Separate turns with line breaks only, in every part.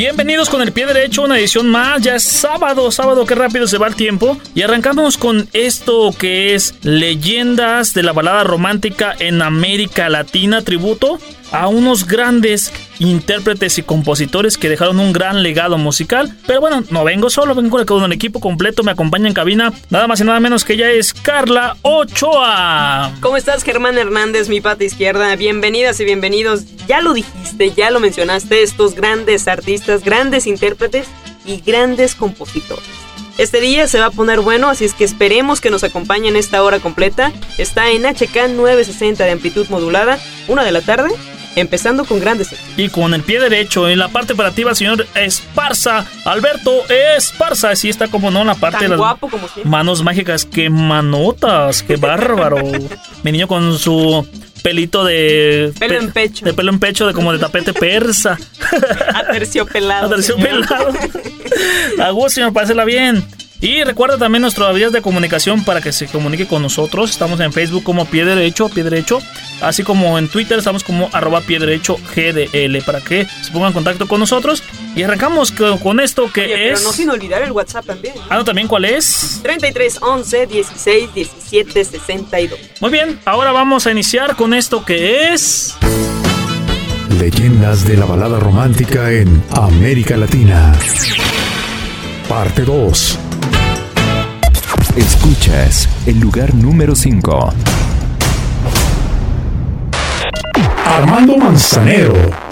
Bienvenidos con el pie derecho, una edición más. Ya es sábado, sábado, qué rápido se va el tiempo. Y arrancamos con esto que es Leyendas de la balada romántica en América Latina, tributo a unos grandes intérpretes y compositores que dejaron un gran legado musical. Pero bueno, no vengo solo, vengo con el equipo completo, me acompaña en cabina nada más y nada menos que ella es Carla Ochoa.
¿Cómo estás, Germán Hernández, mi pata izquierda? Bienvenidas y bienvenidos. Ya lo dijiste, ya lo mencionaste, estos grandes artistas, grandes intérpretes y grandes compositores. Este día se va a poner bueno, así es que esperemos que nos acompañen esta hora completa. Está en HK 960 de amplitud modulada, una de la tarde empezando con grandes.
Y con el pie derecho en la parte operativa, señor Esparza, Alberto Esparza, sí está como no en la parte de las
guapo como
manos mágicas, qué manotas, qué bárbaro. Mi niño con su pelito de
pelo en pecho.
De pelo en pecho, de como de tapete persa.
Aterciopelado.
Aterciopelado. A gusto, señor, pásela bien. Y recuerda también nuestras vías de comunicación para que se comunique con nosotros. Estamos en Facebook como Pie Derecho, Pie Derecho. Así como en Twitter estamos como arroba Pie Derecho GDL para que se pongan en contacto con nosotros. Y arrancamos con, esto que es...
Pero no sin olvidar el WhatsApp también.
Ah, no, también cuál es?
33 11 16 17 62.
Muy bien, ahora vamos a iniciar con esto que es...
Leyendas de la balada romántica en América Latina. Parte 2. Escuchas el lugar número 5. Armando Manzanero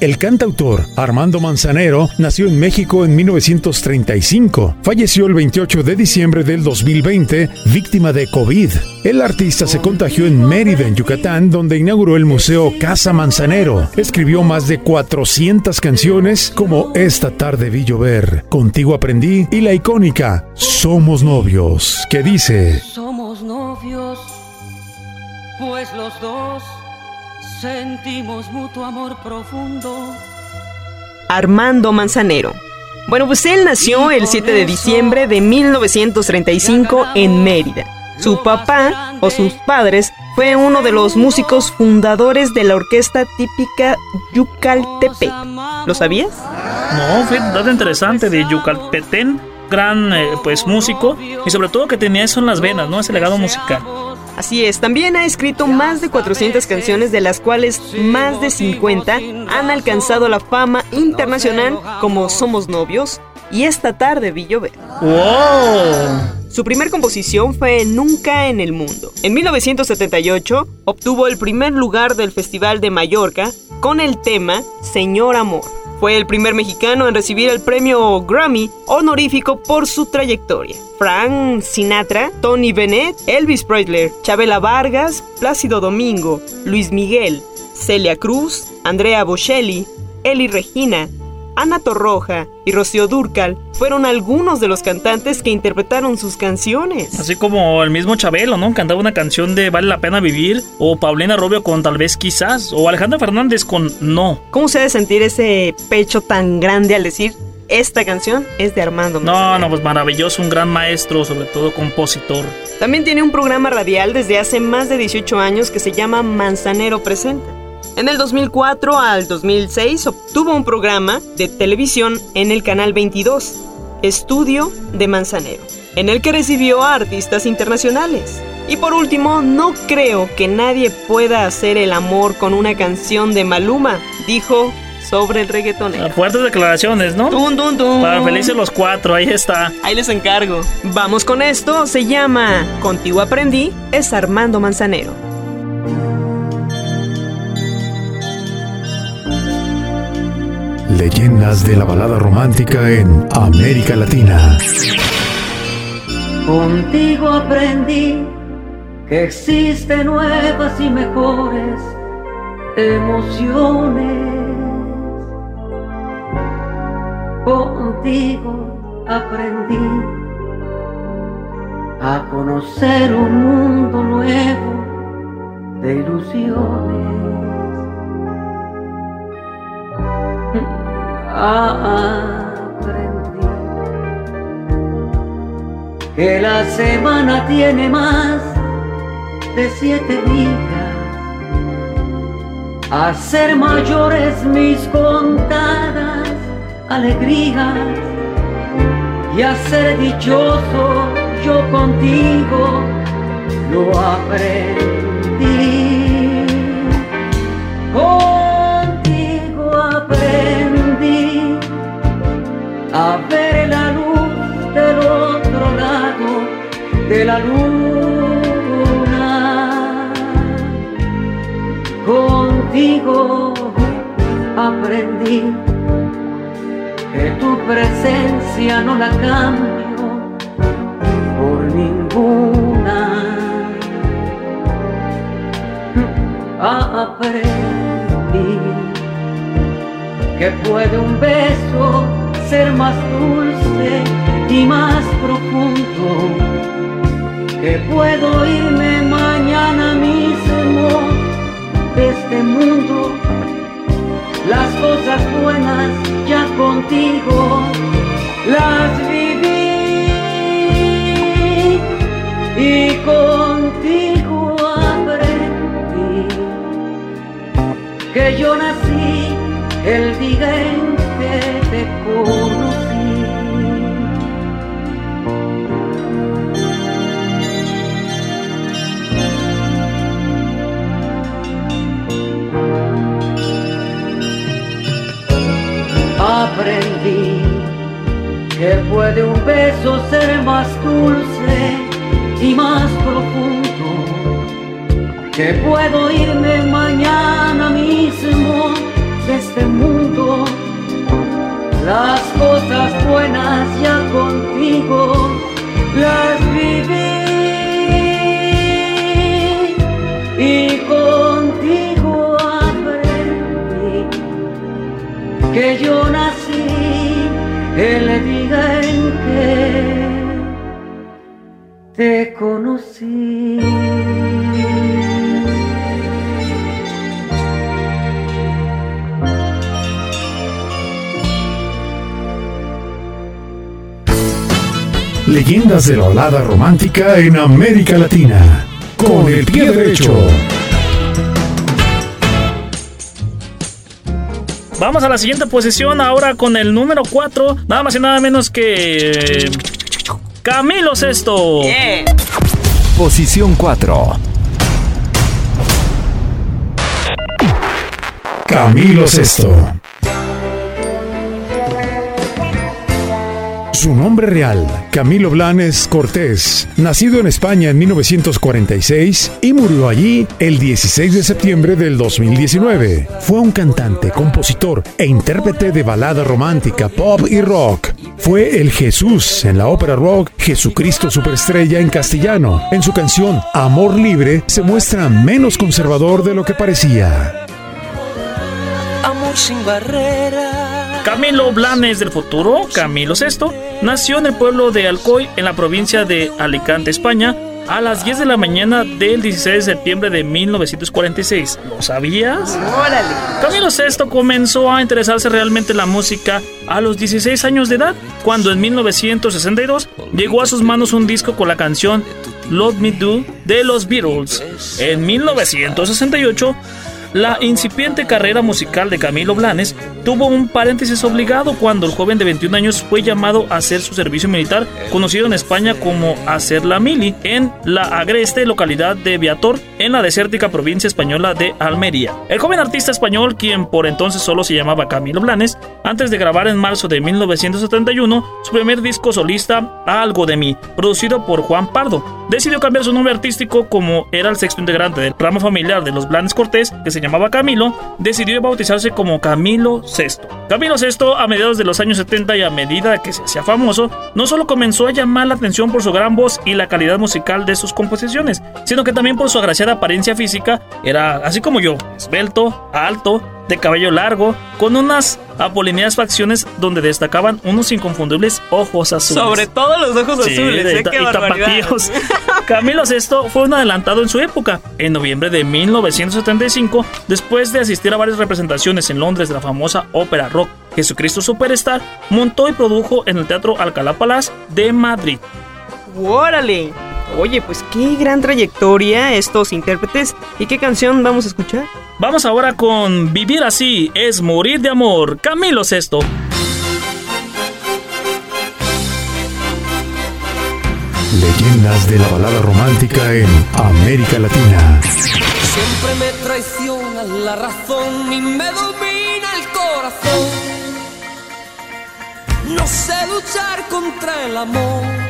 el cantautor Armando Manzanero nació en México en 1935. Falleció el 28 de diciembre del 2020, víctima de COVID. El artista se contagió en Mérida, en Yucatán, donde inauguró el Museo Casa Manzanero. Escribió más de 400 canciones como Esta tarde vi llover, Contigo aprendí y la icónica Somos novios, que dice...
Somos novios, pues los dos sentimos mutuo amor profundo.
Armando Manzanero. Bueno, pues él nació el 7 de diciembre de 1935 en Mérida. Su papá o sus padres fue uno de los músicos fundadores de la orquesta típica Yucaltepec. ¿Lo sabías?
No, fue un dato interesante de Yucalpetén, gran eh, pues músico y sobre todo que tenía eso en las venas, ¿no? Ese legado musical.
Así es, también ha escrito más de 400 canciones, de las cuales más de 50 han alcanzado la fama internacional como Somos Novios y Esta tarde vi llover.
¡Wow!
Su primer composición fue Nunca en el Mundo. En 1978 obtuvo el primer lugar del Festival de Mallorca con el tema Señor Amor. Fue el primer mexicano en recibir el premio Grammy honorífico por su trayectoria. Frank Sinatra, Tony Bennett, Elvis Presley, Chabela Vargas, Plácido Domingo, Luis Miguel, Celia Cruz, Andrea Bocelli, Eli Regina, Ana Torroja y Rocío Durcal fueron algunos de los cantantes que interpretaron sus canciones.
Así como el mismo Chabelo, ¿no? Cantaba una canción de Vale la pena vivir, o Paulina Rubio con Tal vez quizás, o Alejandra Fernández con No.
¿Cómo se debe sentir ese pecho tan grande al decir esta canción es de Armando
No, no, pues maravilloso, un gran maestro, sobre todo compositor.
También tiene un programa radial desde hace más de 18 años que se llama Manzanero Presenta. En el 2004 al 2006 obtuvo un programa de televisión en el canal 22, Estudio de Manzanero, en el que recibió a artistas internacionales. Y por último, no creo que nadie pueda hacer el amor con una canción de Maluma, dijo sobre el reggaetonero.
Fuertes declaraciones, ¿no?
Dun, dun, dun.
Para felices los cuatro, ahí está.
Ahí les encargo. Vamos con esto, se llama Contigo aprendí, es Armando Manzanero.
Leyendas de la balada romántica en América Latina.
Contigo aprendí que existen nuevas y mejores emociones. Contigo aprendí a conocer un mundo nuevo de ilusiones aprendí que la semana tiene más de siete días hacer mayores mis contadas alegrías y a ser dichoso yo contigo lo aprendí. Contigo aprendí que tu presencia no la cambio por ninguna. Aprendí que puede un beso ser más dulce y más profundo, que puedo irme mañana mismo de este mundo las cosas buenas ya contigo las viví y contigo aprendí que yo más dulce y más profundo, que puedo irme mañana mismo de este mundo. Las cosas buenas ya contigo
Leyendas de la balada romántica en América Latina. Con el pie derecho.
Vamos a la siguiente posición ahora con el número 4, nada más y nada menos que Camilo Sesto.
Yeah.
Posición 4.
Camilo Sesto. Su nombre real, Camilo Blanes Cortés, nacido en España en 1946 y murió allí el 16 de septiembre del 2019. Fue un cantante, compositor e intérprete de balada romántica, pop y rock. Fue el Jesús en la ópera rock Jesucristo Superestrella en castellano. En su canción Amor Libre se muestra menos conservador de lo que parecía.
Amor sin barrera.
Camilo Blanes del futuro, Camilo Sesto, nació en el pueblo de Alcoy, en la provincia de Alicante, España, a las 10 de la mañana del 16 de septiembre de 1946. ¿Lo sabías?
Órale.
Camilo Sesto comenzó a interesarse realmente en la música a los 16 años de edad, cuando en 1962 llegó a sus manos un disco con la canción Love Me Do de los Beatles. En 1968, la incipiente carrera musical de Camilo Blanes tuvo un paréntesis obligado cuando el joven de 21 años fue llamado a hacer su servicio militar, conocido en España como hacer la mili, en la agreste localidad de Viator, en la desértica provincia española de Almería. El joven artista español, quien por entonces solo se llamaba Camilo Blanes, antes de grabar en marzo de 1971 su primer disco solista, Algo de mí, producido por Juan Pardo, decidió cambiar su nombre artístico como era el sexto integrante del ramo familiar de los Blanes Cortés, que se llamaba Camilo, decidió bautizarse como Camilo VI. Camilo VI, a mediados de los años 70 y a medida que se hacía famoso, no solo comenzó a llamar la atención por su gran voz y la calidad musical de sus composiciones, sino que también por su agraciada apariencia física, era así como yo, esbelto, alto, de cabello largo, con unas apolineadas facciones donde destacaban unos inconfundibles ojos azules.
Sobre todo los ojos
Sí,
azules,
de-
¿eh? Qué
y
barbaridad.
tapatíos. Camilo VI fue un adelantado en su época. En noviembre de 1975, después de asistir a varias representaciones en Londres de la famosa ópera rock Jesucristo Superstar, montó y produjo en el Teatro Alcalá Palace de Madrid.
Órale. Oye, pues qué gran trayectoria estos intérpretes. ¿Y qué canción vamos a escuchar?
Vamos ahora con Vivir así es morir de amor. Camilo Sesto.
Leyendas de la balada romántica en América Latina.
Siempre me traiciona la razón y me domina el corazón. No sé luchar contra el amor.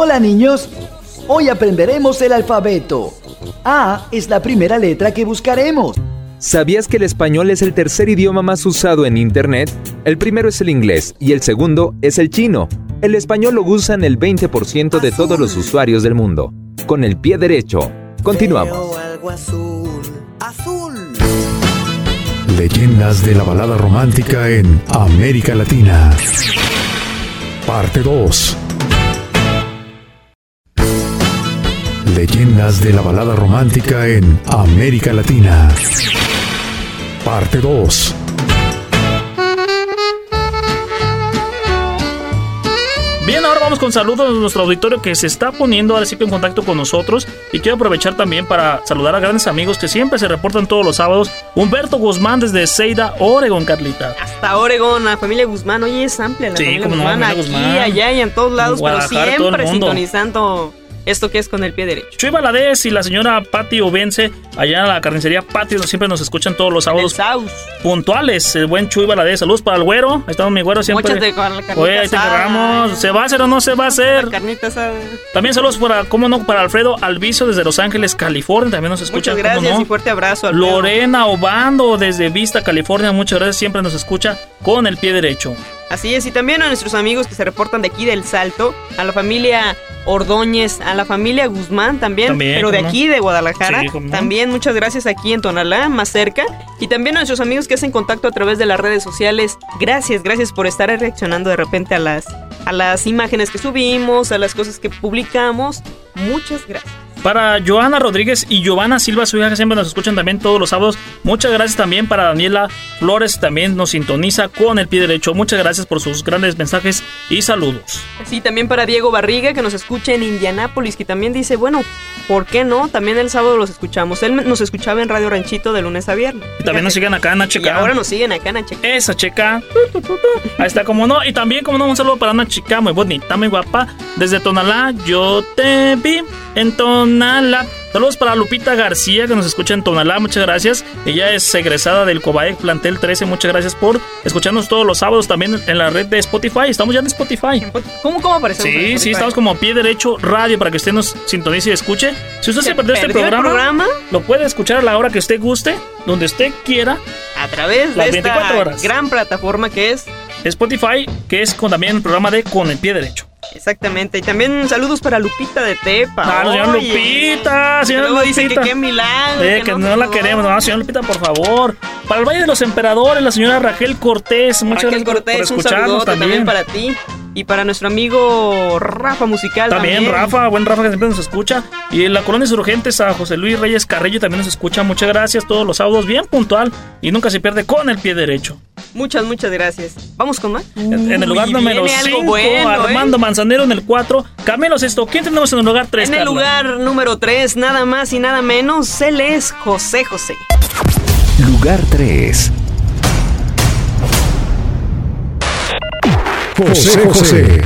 Hola niños, hoy aprenderemos el alfabeto. A es la primera letra que buscaremos.
¿Sabías que el español es el tercer idioma más usado en Internet? El primero es el inglés y el segundo es el chino. El español lo usan el 20% de todos los usuarios del mundo. Con el pie derecho. Continuamos.
Leyendas de la balada romántica en América Latina. Parte 2. Leyendas de la balada romántica en América Latina. Parte 2.
Bien, ahora vamos con saludos de nuestro auditorio que se está poniendo ahora sí que en contacto con nosotros. Y quiero aprovechar también para saludar a grandes amigos que siempre se reportan todos los sábados. Humberto Guzmán desde Seida, Oregon, Carlita.
Hasta Oregon, la familia Guzmán. Oye, es amplia la
Sí,
familia
cómo no,
Guzmán. aquí, allá y en todos lados, pero
Guadalajara, todo el
siempre
mundo.
sintonizando esto que es con el pie derecho.
Chuy Valadez y la señora Patti Obense, allá en la carnicería Patti, siempre nos escuchan todos los sábados puntuales. El buen Chuy Valadez. Saludos para el güero. Ahí estamos mi güero siempre.
La carnita
Oye, ahí te. ¿Se va a hacer o no se va a hacer?
Carnita.
También saludos para, cómo no, para Alfredo Alviso desde Los Ángeles, California. También nos escucha.
Muchas gracias
no.
y fuerte abrazo. Alfredo.
Lorena Obando desde Vista, California. Muchas gracias. Siempre nos escucha con el pie derecho.
Así es, y también a nuestros amigos que se reportan de aquí del Salto, a la familia Ordóñez, a la familia Guzmán también,
También,
pero de
no.
aquí de Guadalajara.
Sí.
También muchas gracias aquí en Tonalá, más cerca. Y también a nuestros amigos que hacen contacto a través de las redes sociales. Gracias, gracias por estar reaccionando de repente a las, a las imágenes que subimos, a las cosas que publicamos. Muchas gracias.
Para Joana Rodríguez y Giovanna Silva, su hija, que siempre nos escuchan también todos los sábados. Muchas gracias también para Daniela Flores, también nos sintoniza con el pie derecho. Muchas gracias por sus grandes mensajes y saludos.
Sí, también para Diego Barriga, que nos escucha en Indianápolis, que también dice, bueno, ¿por qué no? También el sábado los escuchamos. Él nos escuchaba en Radio Ranchito de lunes a viernes.
Y también nos siguen acá en
Y
HK.
ahora nos siguen acá en HK.
Esa tu. Ahí está, como no. Y también, como no, un saludo para una chica muy bonita, muy guapa. Desde Tonalá, yo te vi en Tonalá. Saludos para Lupita García, que nos escucha en Tonalá. Muchas gracias. Ella es egresada del Cobaec Plantel 13. Muchas gracias por escucharnos todos los sábados también en la red de Spotify. Estamos ya en Spotify.
¿Cómo, cómo aparecemos?
Sí, sí, estamos como pie derecho radio para que usted nos sintonice y escuche. Si usted se,
¿Se
perdió este
perdió
programa,
programa?
lo puede escuchar a la hora que usted guste, donde usted quiera.
A través de
Las
esta
24 horas.
gran plataforma que es
Spotify, que es con también el programa de Con el Pie Derecho.
Exactamente. Y también saludos para Lupita de Tepa.
Ah, señor Lupita, señor
luego dice que
Lupita.
qué milagro.
Eh, que no, la
por
queremos, no, señor Lupita, por favor. Para el Valle de los Emperadores, la señora Raquel Cortés, muchas
Raquel
gracias
Cortés,
por
un
escucharnos
saludo también.
también.
para ti. Y para nuestro amigo Rafa Musical también.
También Rafa, buen Rafa que siempre nos escucha. Y en la Colonia Insurgentes a José Luis Reyes Carrillo también nos escucha. Muchas gracias, todos los sábados, bien puntual. Y nunca se pierde con el pie derecho.
Muchas, muchas gracias. Vamos con más.
En en el lugar número
viene algo
5,
bueno, ¿eh?
Armando Manzanero en el 4, Camilo Sesto. ¿Quién tenemos en el lugar 3?
En el lugar número 3, nada más y nada menos, él es José José.
Lugar 3.
José José. José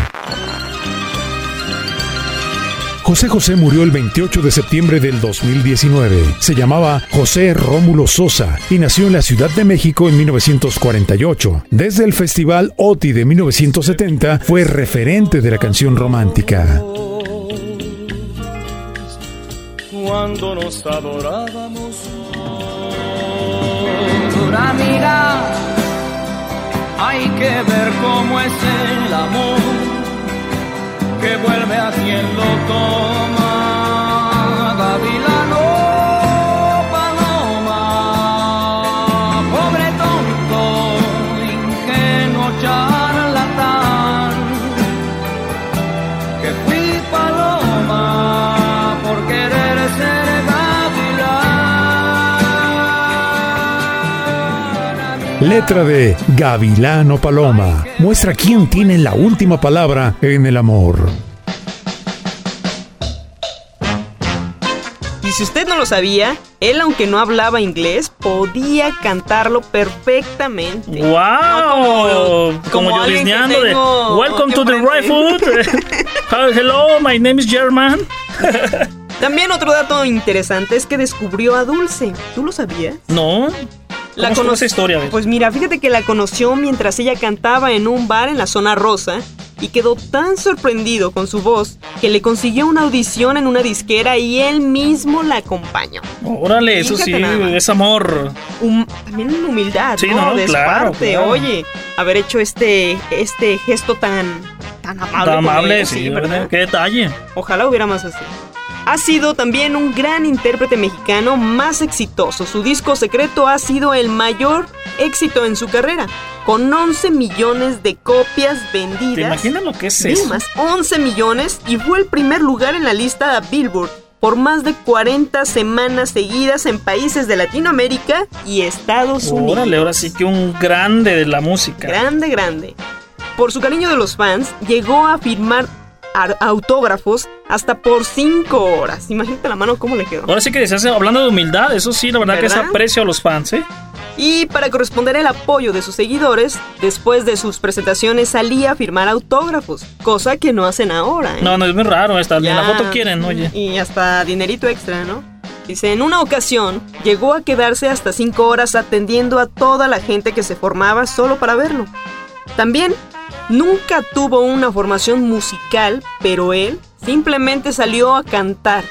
José murió el 28 de septiembre del 2019. Se llamaba José Rómulo Sosa y nació en la Ciudad de México en 1948. Desde el Festival OTI de 1970 fue referente de la canción romántica.
cuando nos adorábamos. Dura mira, hay que ver cómo es el amor que vuelve a quien lo toma. Gavilano,
Letra de Gavilano Paloma. Muestra quién tiene la última palabra en el amor.
Y si usted no lo sabía, él aunque no hablaba inglés, podía cantarlo perfectamente.
¡Wow!
como-
como
como
yo disneando de Welcome to the right
enfrente".
foot. Hello, my name is German.
También otro dato interesante es que descubrió a Dulce. ¿Tú lo sabías?
No.
La
¿Cómo estuvo
cono-
esa historia?
Pues mira, fíjate que la conoció mientras ella cantaba en un bar en la zona rosa y quedó tan sorprendido con su voz que le consiguió una audición en una disquera y él mismo la acompañó.
Órale, eso sí, es amor.
Hum- también humildad,
Sí,
¿no?
no,
de
claro,
parte,
claro.
oye, haber hecho este, este gesto tan, tan amable.
Tan amable,
él,
sí.
¿verdad?
Qué detalle.
Ojalá hubiera más así. Ha sido también un gran intérprete mexicano más exitoso. Su disco secreto ha sido el mayor éxito en su carrera, con 11 millones de copias vendidas.
¿Te imaginas lo que es eso?
más, 11 millones y fue el primer lugar en la lista de Billboard por más de 40 semanas seguidas en países de Latinoamérica y Estados Unidos.
Órale, ahora sí que un grande de la música.
Grande, grande. Por su cariño de los fans, llegó a firmar ar- autógrafos hasta por 5 horas. Imagínate la mano cómo le quedó.
Ahora sí que se hace, hablando de humildad, eso sí, la verdad que es aprecio a los fans, ¿eh?
Y para corresponder el apoyo de sus seguidores, después de sus presentaciones salía a firmar autógrafos, cosa que no hacen ahora. ¿eh?
No, no, es muy raro, ni
Ya.
la foto quieren, oye.
Y hasta dinerito extra, ¿no? Dice, en una ocasión llegó a quedarse hasta 5 horas atendiendo a toda la gente que se formaba solo para verlo. También nunca tuvo una formación musical, pero él simplemente salió a cantar.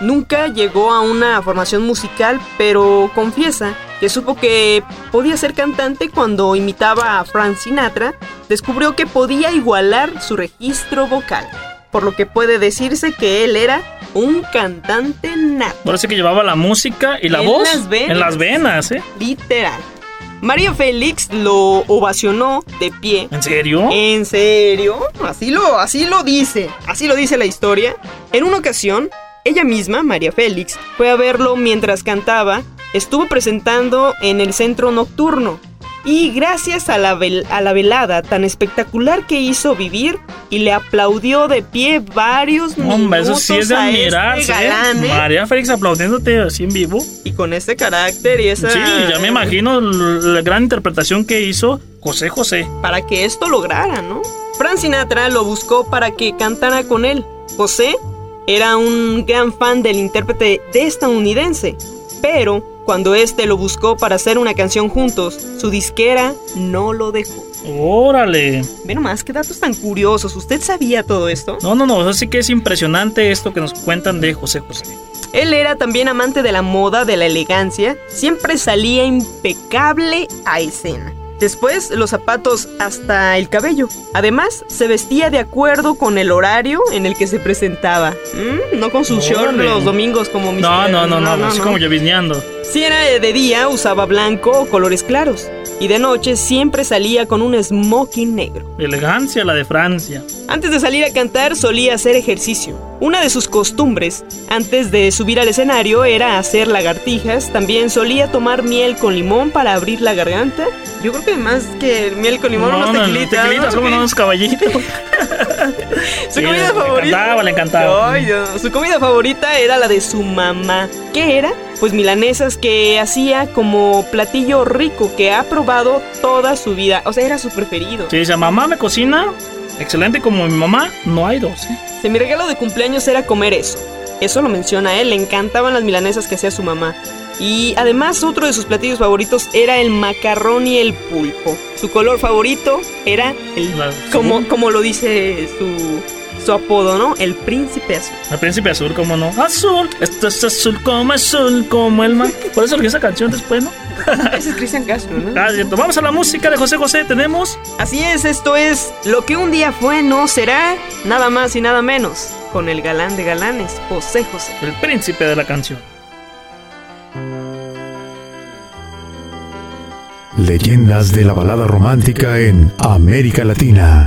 Nunca llegó a una formación musical, pero confiesa que supo que podía ser cantante cuando imitaba a Frank Sinatra, descubrió que podía igualar su registro vocal, por lo que puede decirse que él era un cantante nato,
sí que llevaba la música y la
En
voz
las venas.
en las venas, ¿eh?
literal. María Félix lo ovacionó de pie
¿En serio?
¿En serio? Así lo, así lo dice, así lo dice la historia. En una ocasión, ella misma, María Félix, fue a verlo mientras cantaba, estuvo presentando en el centro nocturno. Y gracias a la, vel- a la velada tan espectacular que hizo vivir, y le aplaudió de pie varios
Hombre, eso sí es de
este
admirarse, ¿eh?
galán, ¿eh?
María Félix aplaudiéndote así en vivo.
Y con este carácter y esa...
Sí, ya me imagino la gran interpretación que hizo José José.
para que esto lograra, ¿no? Frank Sinatra lo buscó para que cantara con él. José era un gran fan del intérprete de estadounidense, pero cuando este lo buscó para hacer una canción juntos, su disquera no lo dejó.
Órale.
Ve nomás, qué datos tan curiosos. ¿Usted sabía todo esto?
No, no, no, así que es impresionante esto que nos cuentan de José José.
Él era también amante de la moda, de la elegancia, siempre salía impecable a escena. Después, los zapatos hasta el cabello. Además, se vestía de acuerdo con el horario en el que se presentaba. Mm, no con sus shorts los domingos como mis
No, no, no, no, así como llovineando.
Si era de día, usaba blanco o colores claros. Y de noche siempre salía con un smoking negro.
Elegancia, la de Francia.
Antes de salir a cantar solía hacer ejercicio. Una de sus costumbres, antes de subir al escenario, era hacer lagartijas. También solía tomar miel con limón para abrir la garganta. Yo creo que más que miel con limón, unos
no,
tequilitas.
tequilitas,
¿no?
como unos caballitos.
Su
Sí,
comida
le
favorita.
encantaba, le encantaba.
Ay, Dios. Su comida favorita era la de su mamá. ¿Qué era? Pues milanesas que hacía como platillo rico que ha probado toda su vida. O sea, era su preferido.
Si dice, mamá me cocina, excelente como mi mamá, no hay dos. ¿eh?
Si mi regalo de cumpleaños era comer eso. Eso lo menciona él, le encantaban las milanesas que hacía su mamá. Y además otro de sus platillos favoritos era el macarrón y el pulpo. Su color favorito era el... Como, como lo dice su, su apodo, ¿no? El príncipe azul.
El príncipe azul, como no. Azul, esto es azul como azul, como el mar. Por eso le esa canción después, ¿no?
Ese es Cristian Castro, ¿no?
Ah, cierto. Vamos a la música de José José. Tenemos.
Así es, esto es Lo que un día fue no será, nada más y nada menos, con el galán de galanes, José José.
El príncipe de la canción.
Leyendas de la balada romántica en América Latina.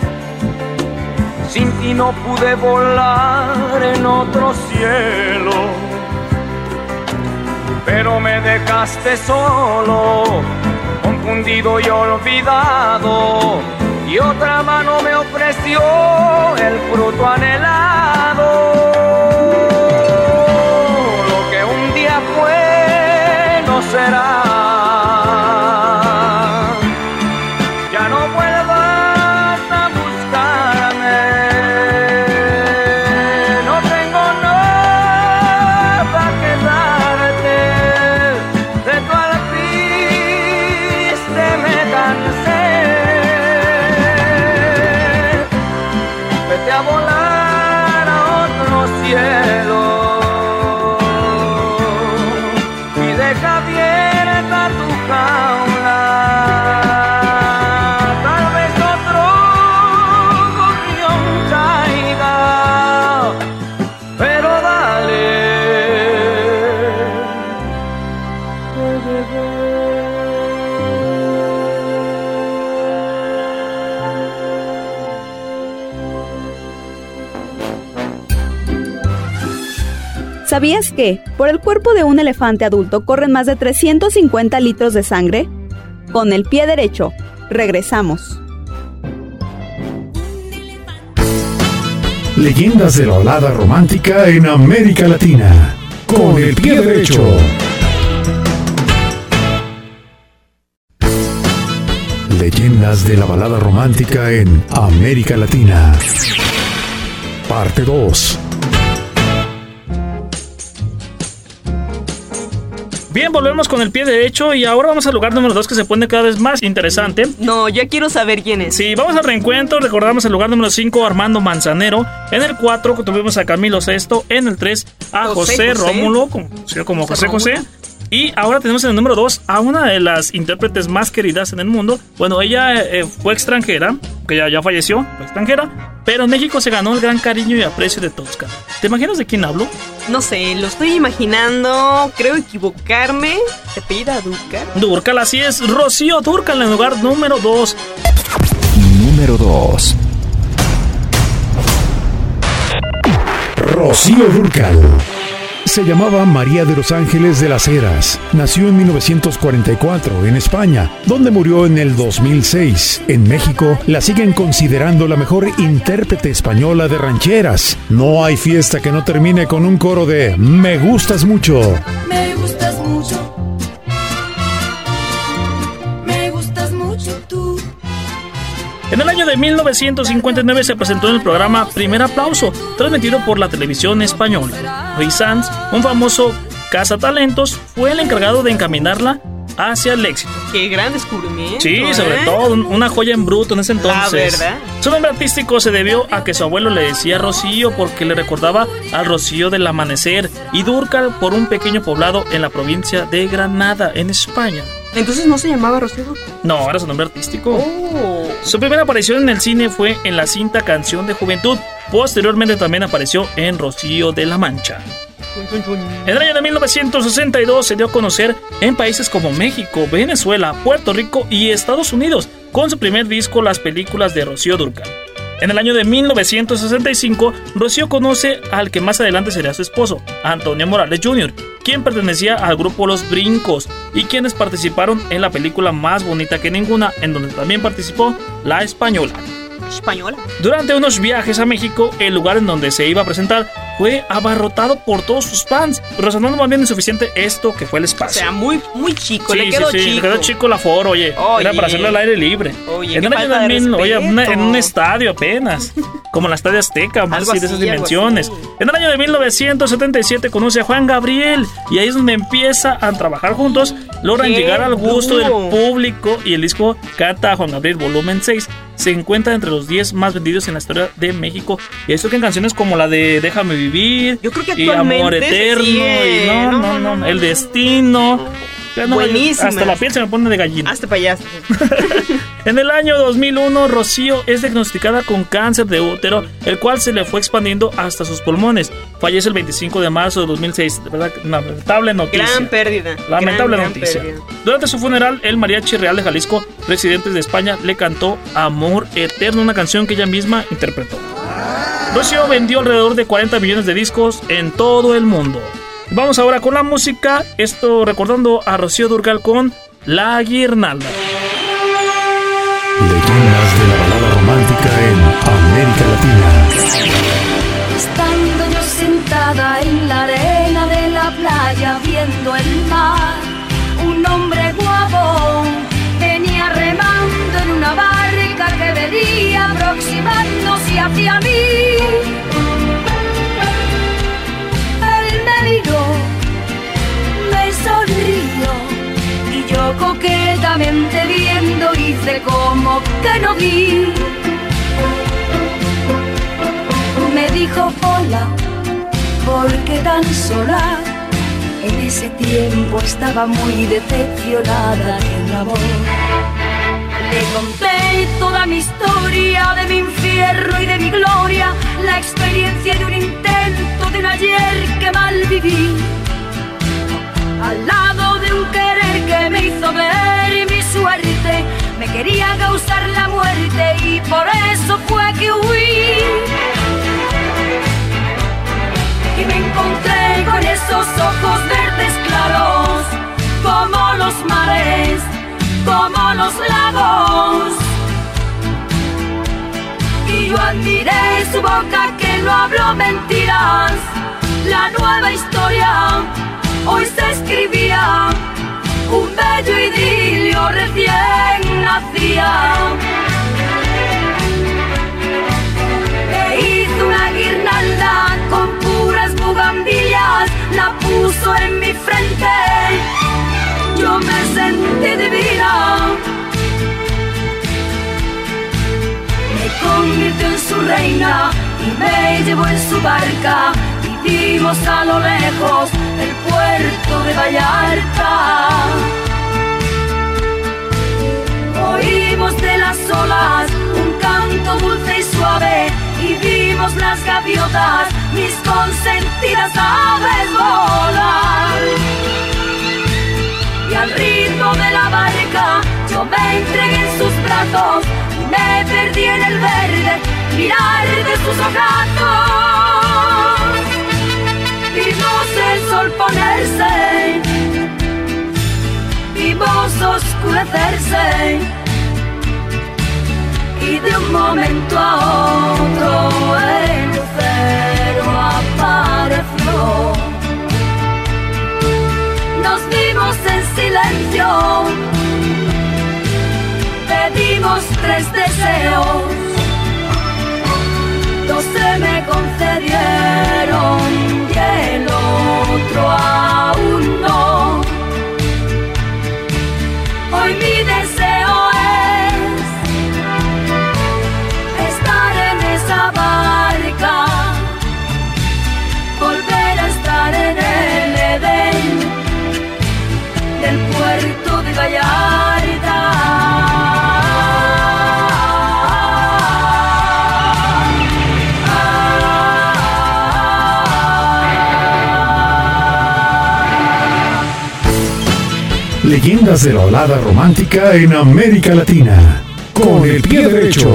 Sin ti no pude volar en otro cielo, pero me dejaste solo, confundido y olvidado. Y otra mano me ofreció el fruto anhelado. Lo que un día fue no será.
¿Sabías que, por el cuerpo de un elefante adulto corren más de 350 litros de sangre? Con el pie derecho, regresamos.
Leyendas de la balada romántica en América Latina. Con el pie derecho. Leyendas de la balada romántica en América Latina. Parte 2.
Bien, volvemos con el pie derecho y ahora vamos al lugar número 2 que se pone cada vez más interesante.
No, ya quiero saber quién es.
Sí, vamos al reencuentro. Recordamos el lugar número 5, Armando Manzanero. En el 4 tuvimos a Camilo Sesto. En el 3 a
José
José,
José.
Rómulo, conocido como José
José
José. Y ahora tenemos en el número 2 a una de las intérpretes más queridas en el mundo. Bueno, ella eh, fue extranjera, que ya, ya falleció, fue extranjera. Pero en México se ganó el gran cariño y aprecio de Tosca. ¿Te imaginas de quién hablo?
No sé, lo estoy imaginando, creo equivocarme. ¿Te apellida Dúcar?
Durcal, así es. Rocío Durcal en el lugar número 2.
Número 2.
Rocío Durcal. Se llamaba María de los Ángeles de las Heras. Nació en 1944 en España, donde murió en el 2006. En México la siguen considerando la mejor intérprete española de rancheras. No hay fiesta que no termine con un coro de Me gustas mucho.
Me gustas
En el año de 1959 se presentó en el programa Primer Aplauso, transmitido por la televisión española. Ruiz Sanz, un famoso cazatalentos, fue el encargado de encaminarla hacia el éxito.
Qué gran descubrimiento.
Sí, sobre
¿eh?
todo un- una joya en bruto en ese entonces.
verdad.
Su nombre artístico se debió a que su abuelo le decía Rocío porque le recordaba al Rocío del Amanecer y Durcal por un pequeño poblado en la provincia de Granada, en España.
Entonces no se llamaba Rocío.
No, era su nombre artístico.
Oh.
Su primera aparición en el cine fue en la cinta Canción de Juventud. Posteriormente también apareció en Rocío de la Mancha. En el año de 1962 se dio a conocer en países como México, Venezuela, Puerto Rico y Estados Unidos con su primer disco Las películas de Rocío Durcal. En el año de 1965, Rocío conoce al que más adelante sería su esposo, Antonio Morales Jr., quien pertenecía al grupo Los Brincos y quienes participaron en la película Más Bonita que Ninguna, en donde también participó la española.
Española.
Durante unos viajes a México, el lugar en donde se iba a presentar fue abarrotado por todos sus fans, razonando más bien insuficiente esto que fue el
O
espacio.
sea, muy, muy chico.
Sí,
le
sí,
quedó
sí,
chico.
le quedó chico el aforo, oye.
Oye.
Era para hacerlo al aire libre.
Oye,
en
qué
el año
falta de
2000, oye, en un estadio apenas. Como la Estadio Azteca, más así de esas dimensiones. En el año de 1977 conoce a Juan Gabriel y ahí es donde empieza a trabajar juntos. Logran
¡Qué
llegar al gusto
duro!
del público y el disco Canta a Juan Gabriel Volumen 6 se encuentra entre los 10 más vendidos en la historia de México. Y eso que en canciones como la de Déjame Vivir
Yo creo que
y Amor Eterno y no, no, no, El Destino. Ya no,
Buenísima.
Hasta la piel se me pone de gallina.
Hazte payaso.
En el año 2001, Rocío es diagnosticada con cáncer de útero, el cual se le fue expandiendo hasta sus pulmones. Fallece el 25 de marzo de 2006. De verdad, una lamentable noticia.
Gran pérdida.
Lamentable
Gran, gran
noticia.
pérdida.
Durante su funeral, el Mariachi Real de Jalisco, presidentes de España, le cantó Amor Eterno, una canción que ella misma interpretó. Rocío vendió alrededor de 40 millones de discos en todo el mundo. Vamos ahora con la música, esto recordando a Rocío Durgal con La Guirnalda.
Leyendas de la balada romántica en América Latina.
Estando yo sentada en la arena de la playa viendo el viendo hice como que no vi. Me dijo hola, porque tan sola en ese tiempo estaba muy decepcionada en amor. Le conté toda mi historia de mi infierno y de mi gloria, la experiencia de un intento de un ayer que mal viví. Al lado de un querer que me hizo ver mi suerte, me quería causar la muerte y por eso fue que huí. Y me encontré con esos ojos verdes claros, como los mares, como los lagos. Y yo admiré su boca que no habló mentiras. La nueva historia hoy se escribía, un bello idilio recién nacía. Me hizo una guirnalda con puras bugambillas, la puso en mi frente. Yo me sentí divina. Me convirtió en su reina y me llevó en su barca. Vimos a lo lejos el puerto de Vallarta. Oímos de las olas un canto dulce y suave y vimos las gaviotas, mis consentidas aves volar. Y al ritmo de la barca yo me entregué en sus brazos y me perdí en el verde mirar de sus ojazos. Vimos el sol ponerse vimos oscurecerse y de un momento a otro el lucero apareció. Nos vimos en silencio, pedimos tres deseos, se me concedieron y el otro aún no. Hoy mi deseo es estar en esa barca, volver a estar en el Edén del puerto de
Leyendas de la balada romántica en América Latina. Con el pie derecho.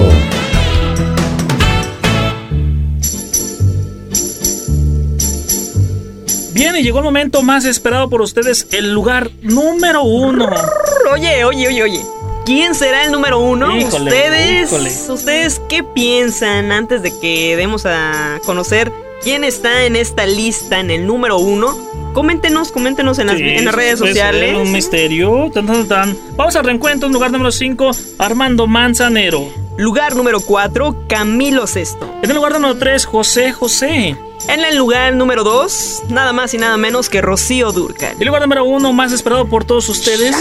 Bien, y llegó el momento más esperado por ustedes, el lugar número uno.
Oye, oye, oye, oye. ¿Quién será el número uno?
Híjole,
¿Ustedes,
híjole.
¿Ustedes qué piensan antes de que demos a conocer quién está en esta lista en el número uno? Coméntenos, coméntenos en las,
Sí,
en las redes sociales.
Un misterio. Tan, tan, tan. Vamos al reencuentro, lugar número 5, Armando Manzanero.
Lugar número 4, Camilo Sesto.
En el lugar número 3, José José.
En el lugar número 2, nada más y nada menos que Rocío Durcal.
El lugar número 1, más esperado por todos ustedes.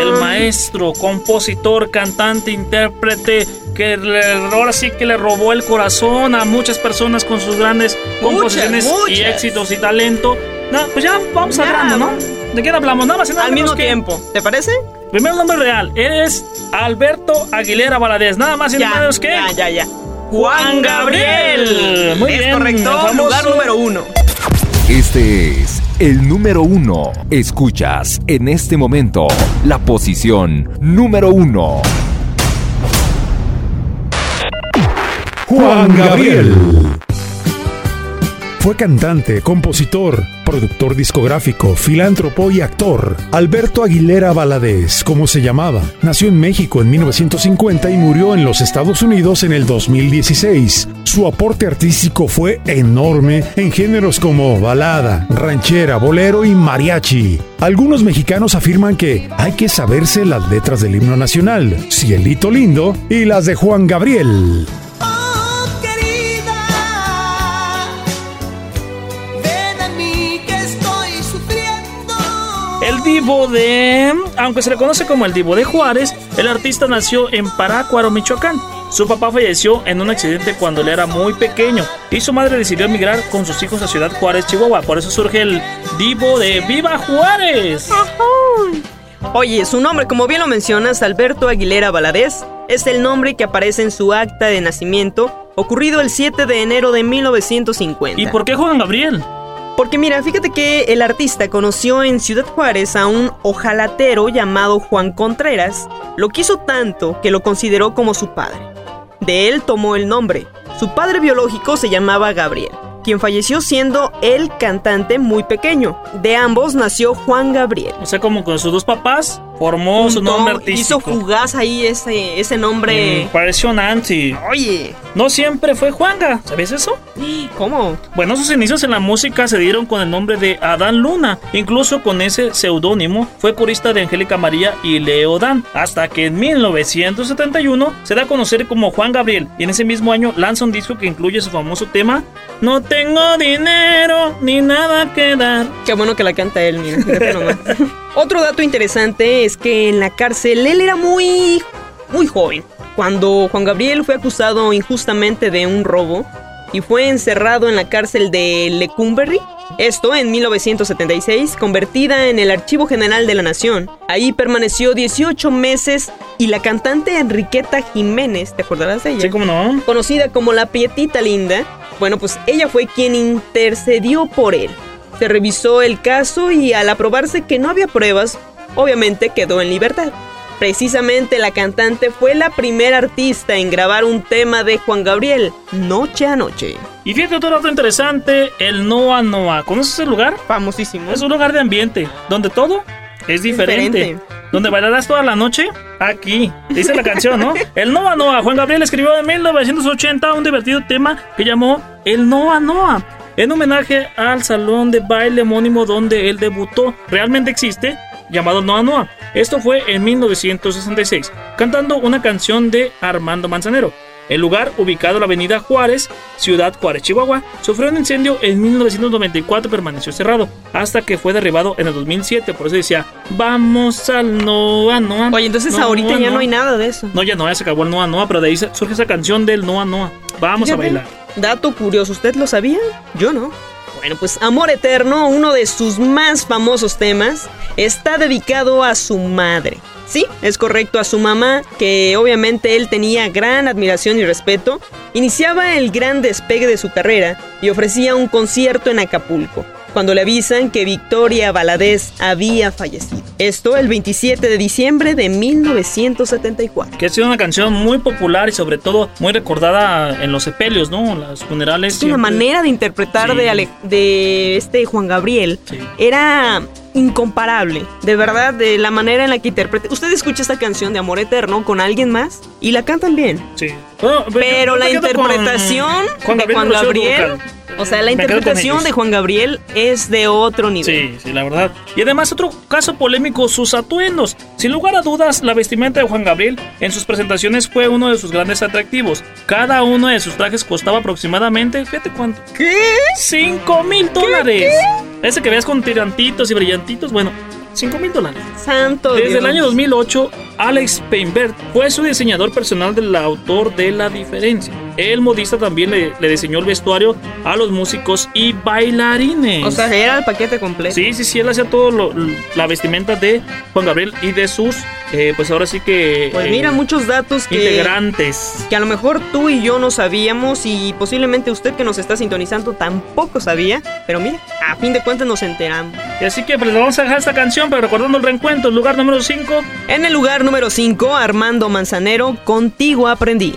El maestro, compositor, cantante, intérprete, que le- ahora sí que le robó el corazón a muchas personas con sus grandes composiciones y
muchas.
éxitos y talento. No, pues ya vamos
Ya,
grano, ¿no? ¿De quién hablamos? Nada más y nada
Al mismo
que-
tiempo, ¿te parece?
Primer nombre real, es Alberto Aguilera Valadez. Nada más y nada menos que.
ya, ya, ya.
Juan Gabriel. Muy
es
bien,
correcto,
famoso-
lugar número uno.
Este es el número uno. Escuchas en este momento la posición número uno.
Juan Gabriel. Fue cantante, compositor, productor discográfico, filántropo y actor. Alberto Aguilera Valadez, como se llamaba, nació en México en 1950 y murió en los Estados Unidos en el 2016. Su aporte artístico fue enorme en géneros como balada, ranchera, bolero y mariachi. Algunos mexicanos afirman que hay que saberse las letras del himno nacional, Cielito Lindo y las de Juan Gabriel.
El divo de... Aunque se le conoce como el divo de Juárez, el artista nació en Parácuaro, Michoacán. Su papá falleció en un accidente cuando él era muy pequeño y su madre decidió emigrar con sus hijos a Ciudad Juárez, Chihuahua. Por eso surge el divo de ¡Viva Juárez!
Oye, su nombre, como bien lo mencionas, Alberto Aguilera Valadez, es el nombre que aparece en su acta de nacimiento, ocurrido el 7 de enero de 1950.
¿Y por qué Juan Gabriel?
Porque mira, fíjate que el artista conoció en Ciudad Juárez a un ojalatero llamado Juan Contreras, lo quiso tanto que lo consideró como su padre. De él tomó el nombre. Su padre biológico se llamaba Gabriel, quien falleció siendo el cantante muy pequeño. De ambos nació Juan Gabriel.
O sea, como con sus dos papás, formó su
Juntó-
nombre
Hizo
artístico.
fugaz ahí ese, ese nombre.
Mm, pareció.
Oye,
No siempre fue Juanga, ¿sabes eso?
¿cómo?
Bueno, sus inicios en la música se dieron con el nombre de Adán Luna. Incluso con ese seudónimo fue corista de Angélica María y Leo Dan. Hasta que en 1971 se da a conocer como Juan Gabriel. Y en ese mismo año lanza un disco que incluye su famoso tema No tengo dinero ni nada que dar.
Qué bueno que la canta él, mira. Otro dato interesante es que en la cárcel él era muy, muy joven. Cuando Juan Gabriel fue acusado injustamente de un robo y fue encerrado en la cárcel de Lecumberri, esto en 1976, convertida en el Archivo General de la Nación. Ahí permaneció 18 meses y la cantante Enriqueta Jiménez, ¿te acordarás de ella?
Sí, cómo no.
conocida como la Prietita Linda, bueno, pues ella fue quien intercedió por él. Se revisó el caso y al aprobarse que no había pruebas, obviamente quedó en libertad. Precisamente la cantante fue la primera artista en grabar un tema de Juan Gabriel, Noche a Noche.
Y fíjate otro dato interesante, el Noa Noa. ¿Conoces ese lugar?
Famosísimo.
Es un lugar de ambiente, donde todo es diferente.
Diferente.
Donde bailarás toda la noche, aquí. Dice la canción, ¿no? El Noa Noa. Juan Gabriel escribió en 1980 un divertido tema que llamó El Noa Noa. En homenaje al salón de baile homónimo donde él debutó. Realmente existe. Llamado Noa Noa. Esto fue en 1966, cantando una canción de Armando Manzanero. El lugar, ubicado en la avenida Juárez, Ciudad Juárez, Chihuahua, sufrió un incendio en 1994 y permaneció cerrado, hasta que fue derribado en el 2007. Por eso decía, vamos al Noa Noa.
Oye, entonces
Noa,
ahorita ya
Noa.
no hay nada de eso.
No, ya no, ya se acabó el Noa Noa, pero de ahí surge esa canción del Noa Noa. Vamos a bailar.
Dato curioso, ¿usted lo sabía? Yo no. Bueno, pues Amor Eterno, uno de sus más famosos temas, está dedicado a su madre. Sí, es correcto, a su mamá, que obviamente él tenía gran admiración y respeto, iniciaba el gran despegue de su carrera y ofrecía un concierto en Acapulco, cuando le avisan que Victoria Valadez había fallecido. Esto el 27 de diciembre de 1974.
Que ha sido una canción muy popular y sobre todo muy recordada en los sepelios, ¿no? Los funerales.
Es una
siempre-
manera de interpretar
Sí.
de, Ale- de este Juan Gabriel.
Sí.
Era incomparable, de verdad, de la manera en la que interpreta. Usted escucha esta canción de Amor Eterno con alguien más y la cantan bien.
Sí.
Pero la
con
interpretación
Juan
de Juan Gabriel, o sea, la
con
interpretación de Juan Gabriel es de otro nivel.
Sí, sí, la verdad. Y además otro caso polémico, sus atuendos. Sin lugar a dudas, la vestimenta de Juan Gabriel en sus presentaciones fue uno de sus grandes atractivos. Cada uno de sus trajes costaba aproximadamente, fíjate cuánto.
¿Qué?
5 mil dólares. Ese que veas con tirantitos y brillantitos, bueno, 5 mil dólares.
Santo
Desde
Dios.
el año 2008, Alex Peinbert fue su diseñador personal del autor de La Diferencia. El modista también le, le diseñó el vestuario a los músicos y bailarines.
O sea, era el paquete completo.
Sí, sí, sí, él hacía todo lo- la vestimenta de Juan Gabriel y de sus, eh, pues ahora sí que...
Pues
eh,
mira, muchos datos que,
Integrantes.
que a lo mejor tú y yo no sabíamos y posiblemente usted que nos está sintonizando tampoco sabía, pero mira, a fin de cuentas nos enteramos.
Y así que pues vamos a dejar esta canción, pero recordando el reencuentro, el lugar número 5.
En el lugar número 5, Armando Manzanero, contigo aprendí.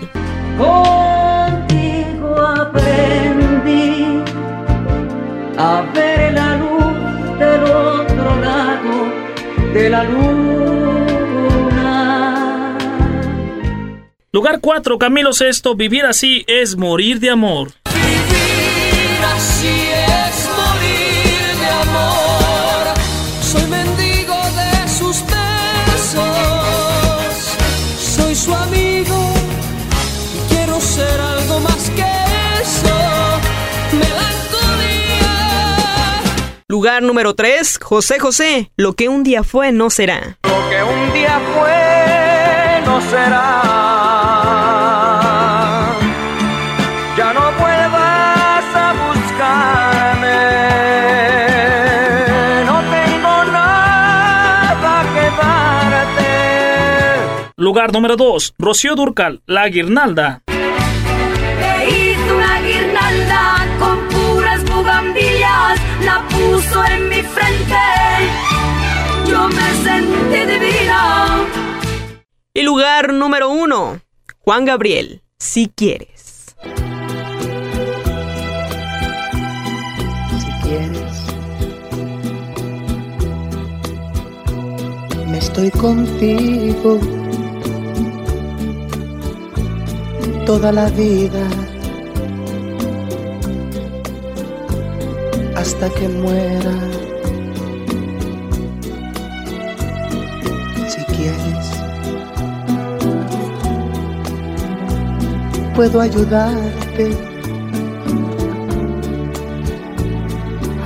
Contigo aprendí a ver la luz del otro lado de la luna.
Lugar 4, Camilo VI, vivir así es morir de amor.
Lugar número 3, José José, lo que un día fue no será.
Lo que un día fue no será. Ya no vuelvas a buscarme. No tengo nada que darte.
Lugar número 2, Rocío Durcal, La Guirnalda.
Mi frente. Yo me sentí divina.
Y lugar número 1, Juan Gabriel, si quieres.
si quieres. Me estoy contigo toda la vida hasta que muera. Si quieres, puedo ayudarte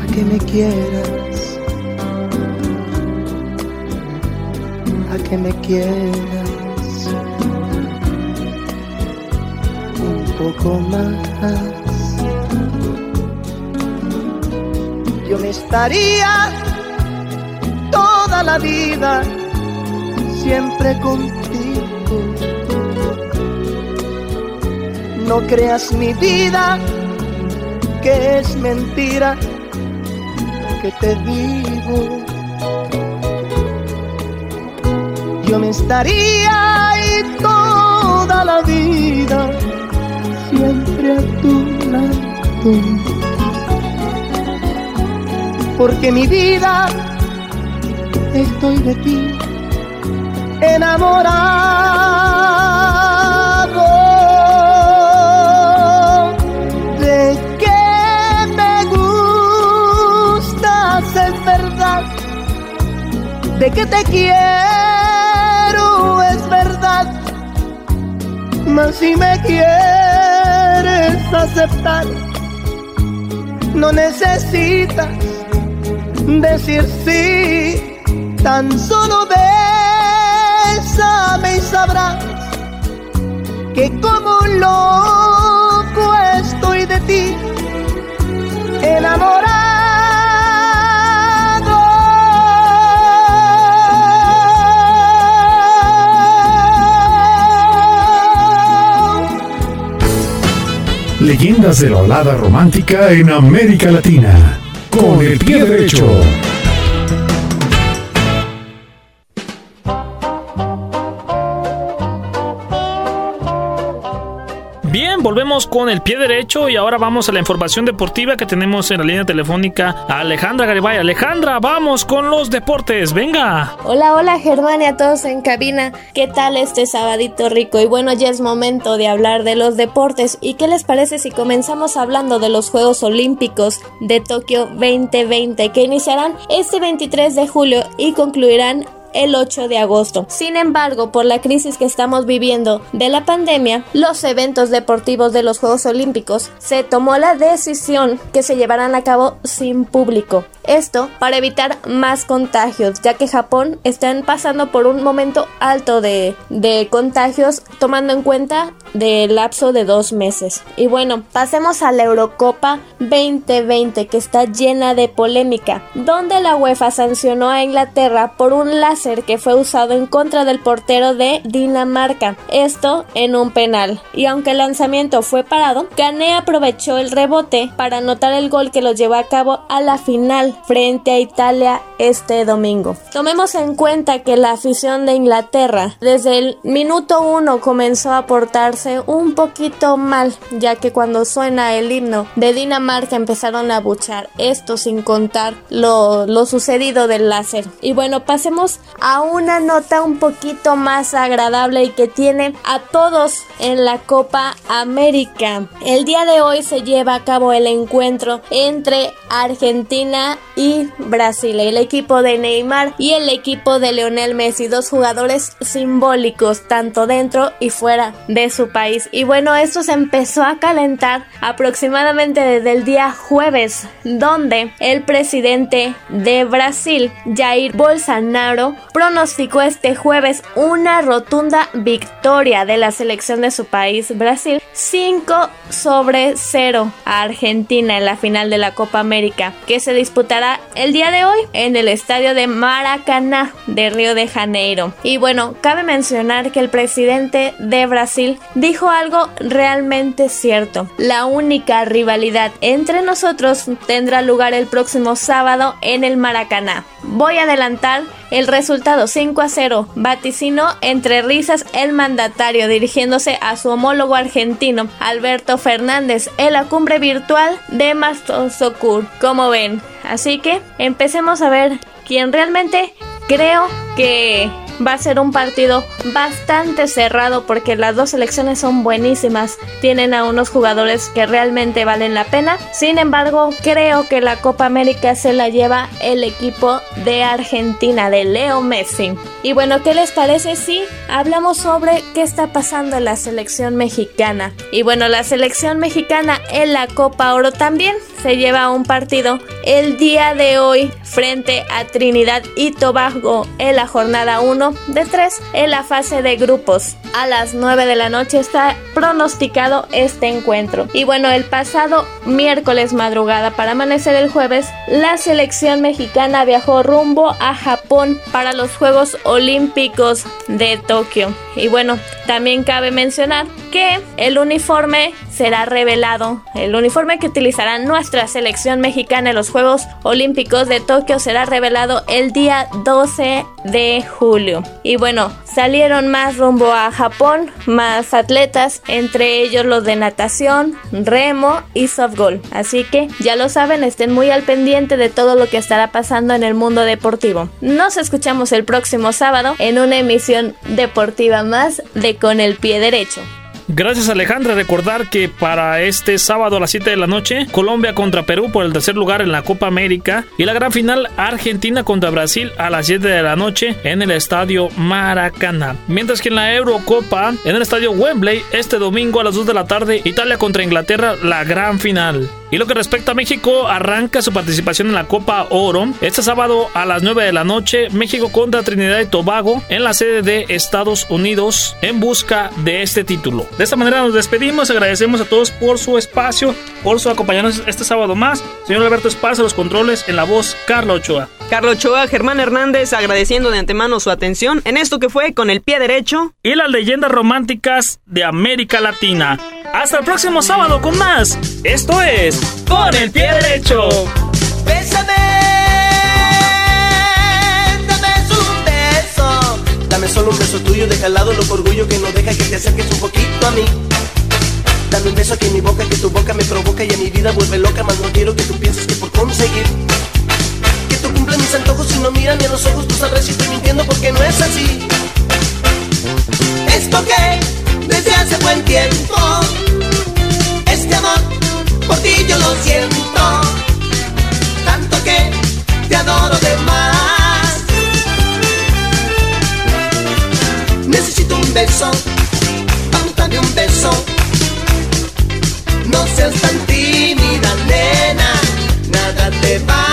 a que me quieras, a que me quieras un poco más. Yo me estaría toda la vida siempre contigo. No creas mi vida que es mentira que te digo. Yo me estaría ahí toda la vida, siempre a tu lado. Porque mi vida estoy de ti enamorado. De que me gustas es verdad, de
que te quiero, es verdad. Mas si me quieres aceptar, no necesitas decir sí, tan solo bésame y sabrás que como loco estoy de ti, enamorado.
Leyendas de la balada romántica en América Latina. Con el pie derecho.
Volvemos con el pie derecho y ahora vamos a la información deportiva que tenemos en la línea telefónica a Alejandra Garibay. Alejandra, vamos con los deportes, venga.
Hola, hola Germán y a todos en cabina. ¿Qué tal este sabadito rico? Y bueno, ya es momento de hablar de los deportes. ¿Y qué les parece si comenzamos hablando de los Juegos Olímpicos de Tokio 2020 que iniciarán este 23 de julio y concluirán el 8 de agosto. Sin embargo, por la crisis que estamos viviendo de la pandemia, los eventos deportivos de los Juegos Olímpicos se tomó la decisión que se llevarán a cabo sin público. Esto para evitar más contagios, ya que Japón están pasando por un momento alto de, de contagios, tomando en cuenta del lapso de dos meses. Y bueno, pasemos a la Eurocopa 2020, que está llena de polémica, donde la UEFA sancionó a Inglaterra por un que fue usado en contra del portero de Dinamarca, esto en un penal. Y aunque el lanzamiento fue parado, Cané aprovechó el rebote para anotar el gol que lo llevó a cabo a la final frente a Italia este domingo. Tomemos en cuenta que la afición de Inglaterra desde el minuto uno comenzó a portarse un poquito mal, ya que cuando suena el himno de Dinamarca empezaron a buchar, esto sin contar lo, lo sucedido del láser. Y bueno, pasemos a una nota un poquito más agradable y que tiene a todos en la Copa América. El día de hoy se lleva a cabo el encuentro entre Argentina y Brasil, el equipo de Neymar y el equipo de Leonel Messi, dos jugadores simbólicos tanto dentro y fuera de su país. Y bueno, esto se empezó a calentar aproximadamente desde el día jueves, donde el presidente de Brasil, Jair Bolsonaro, pronosticó este jueves una rotunda victoria de la selección de su país, Brasil, 5 sobre 0 a Argentina en la final de la Copa América, que se disputará el día de hoy en el estadio de Maracaná de Río de Janeiro. Y bueno, cabe mencionar que el presidente de Brasil dijo algo realmente cierto. La única rivalidad entre nosotros tendrá lugar el próximo sábado en el Maracaná. Voy a adelantar el resultado 5 a 0. Vaticino entre risas el mandatario dirigiéndose a su homólogo argentino Alberto Fernández en la cumbre virtual de Mastosocur. Como ven, así que empecemos a ver quién realmente creo que va a ser un partido bastante cerrado porque las dos selecciones son buenísimas, tienen a unos jugadores que realmente valen la pena. Sin embargo, creo que la Copa América se la lleva el equipo de Argentina, de Leo Messi. Y bueno, ¿qué les parece si hablamos sobre qué está pasando en la selección mexicana? Y bueno, la selección mexicana en la Copa Oro también se lleva un partido el día de hoy frente a Trinidad y Tobago en la jornada 1 de 3 en la fase de grupos. A las 9 de la noche está pronosticado este encuentro. Y bueno, el pasado miércoles madrugada para amanecer el jueves, la selección mexicana viajó rumbo a Japón para los Juegos Olímpicos de Tokio. Y bueno, también cabe mencionar que el uniforme será revelado. El uniforme que utilizará nuestra selección mexicana en los Juegos Olímpicos de Tokio será revelado el día 12 de julio. Y bueno, salieron más rumbo a Japón, más atletas, entre ellos los de natación, remo y softball. Así que ya lo saben, estén muy al pendiente de todo lo que estará pasando en el mundo deportivo. Nos escuchamos el próximo sábado en una emisión deportiva más de Con el pie derecho.
Gracias Alejandra, recordar que para este sábado a las 7 de la noche, Colombia contra Perú por el tercer lugar en la Copa América y la gran final Argentina contra Brasil a las 7 de la noche en el estadio Maracaná. Mientras que en la Eurocopa, en el estadio Wembley, este domingo a las 2 de la tarde, Italia contra Inglaterra, la gran final. Y lo que respecta a México, arranca su participación en la Copa Oro. Este sábado a las 9 de la noche, México contra Trinidad y Tobago en la sede de Estados Unidos en busca de este título. De esta manera nos despedimos, agradecemos a todos por su espacio, por su acompañarnos este sábado más. Señor Alberto Esparza, los controles en la voz Carlos Ochoa.
Carlos Ochoa, Germán Hernández agradeciendo de antemano su atención en esto que fue con el pie derecho
y las leyendas románticas de América Latina. Hasta el próximo sábado con más. Esto es Con el pie derecho.
Bésame, dame un beso. Dame solo un beso tuyo, deja al lado lo orgullo que no deja que te acerques un poquito a mí. Dame un beso aquí en mi boca, que tu boca me provoca y a mi vida vuelve loca, más no quiero que tú pienses que por conseguir que tú cumplas mis antojos y no miran a los ojos, tú sabrás si estoy mintiendo porque no es así. Esto que desde hace buen tiempo. Este amor por ti yo lo siento, tanto que te adoro de más. Necesito un beso, vamos dame un beso. No seas tan tímida, nena, nada te va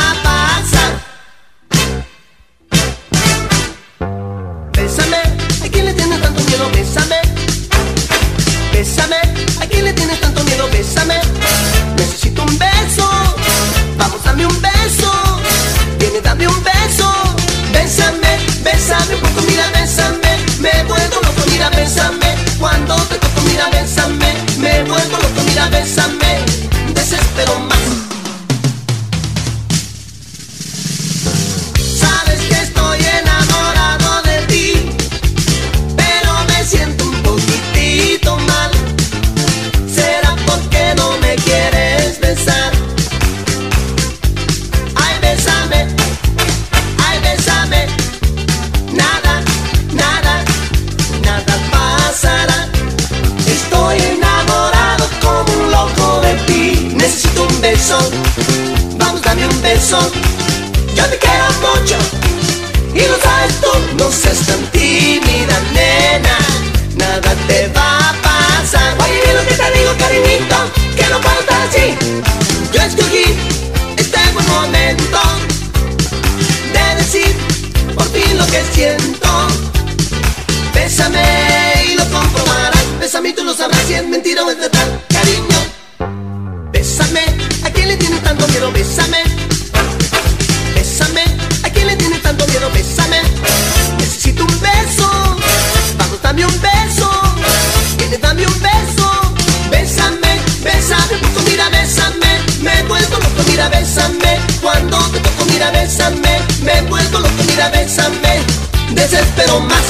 Desespero más.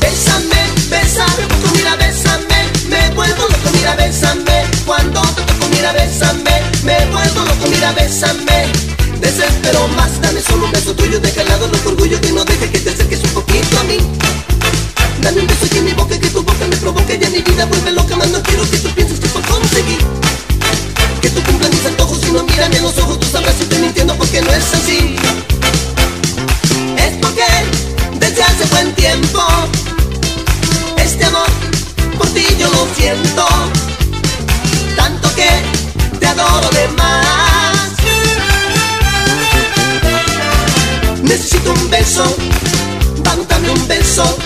Bésame, bésame, un poco, mira, bésame. Me vuelvo loco, mira, bésame. Cuando te toco, mira, bésame. Me vuelvo loco, mira, bésame. Desespero más, dame solo un beso tuyo. Deja al lado los orgullo que no deje que te acerques un poquito a mí. Dame un beso aquí en mi boca, que tu boca me provoque y a mi vida vuelve loca. Más no quiero que tú siento. Tanto que te adoro de más. Necesito un beso, vamos, un beso.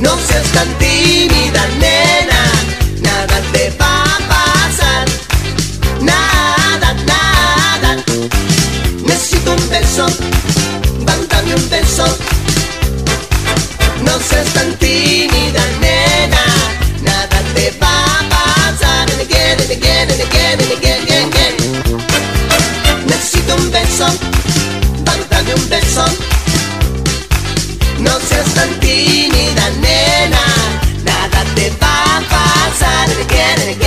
No seas tan tímida, nena. Nada te va a pasar. Nada, nada. Necesito un beso, vamos, un beso. No seas tan tímida, nena. No seas tan tímida, nena. Nada te va a pasar.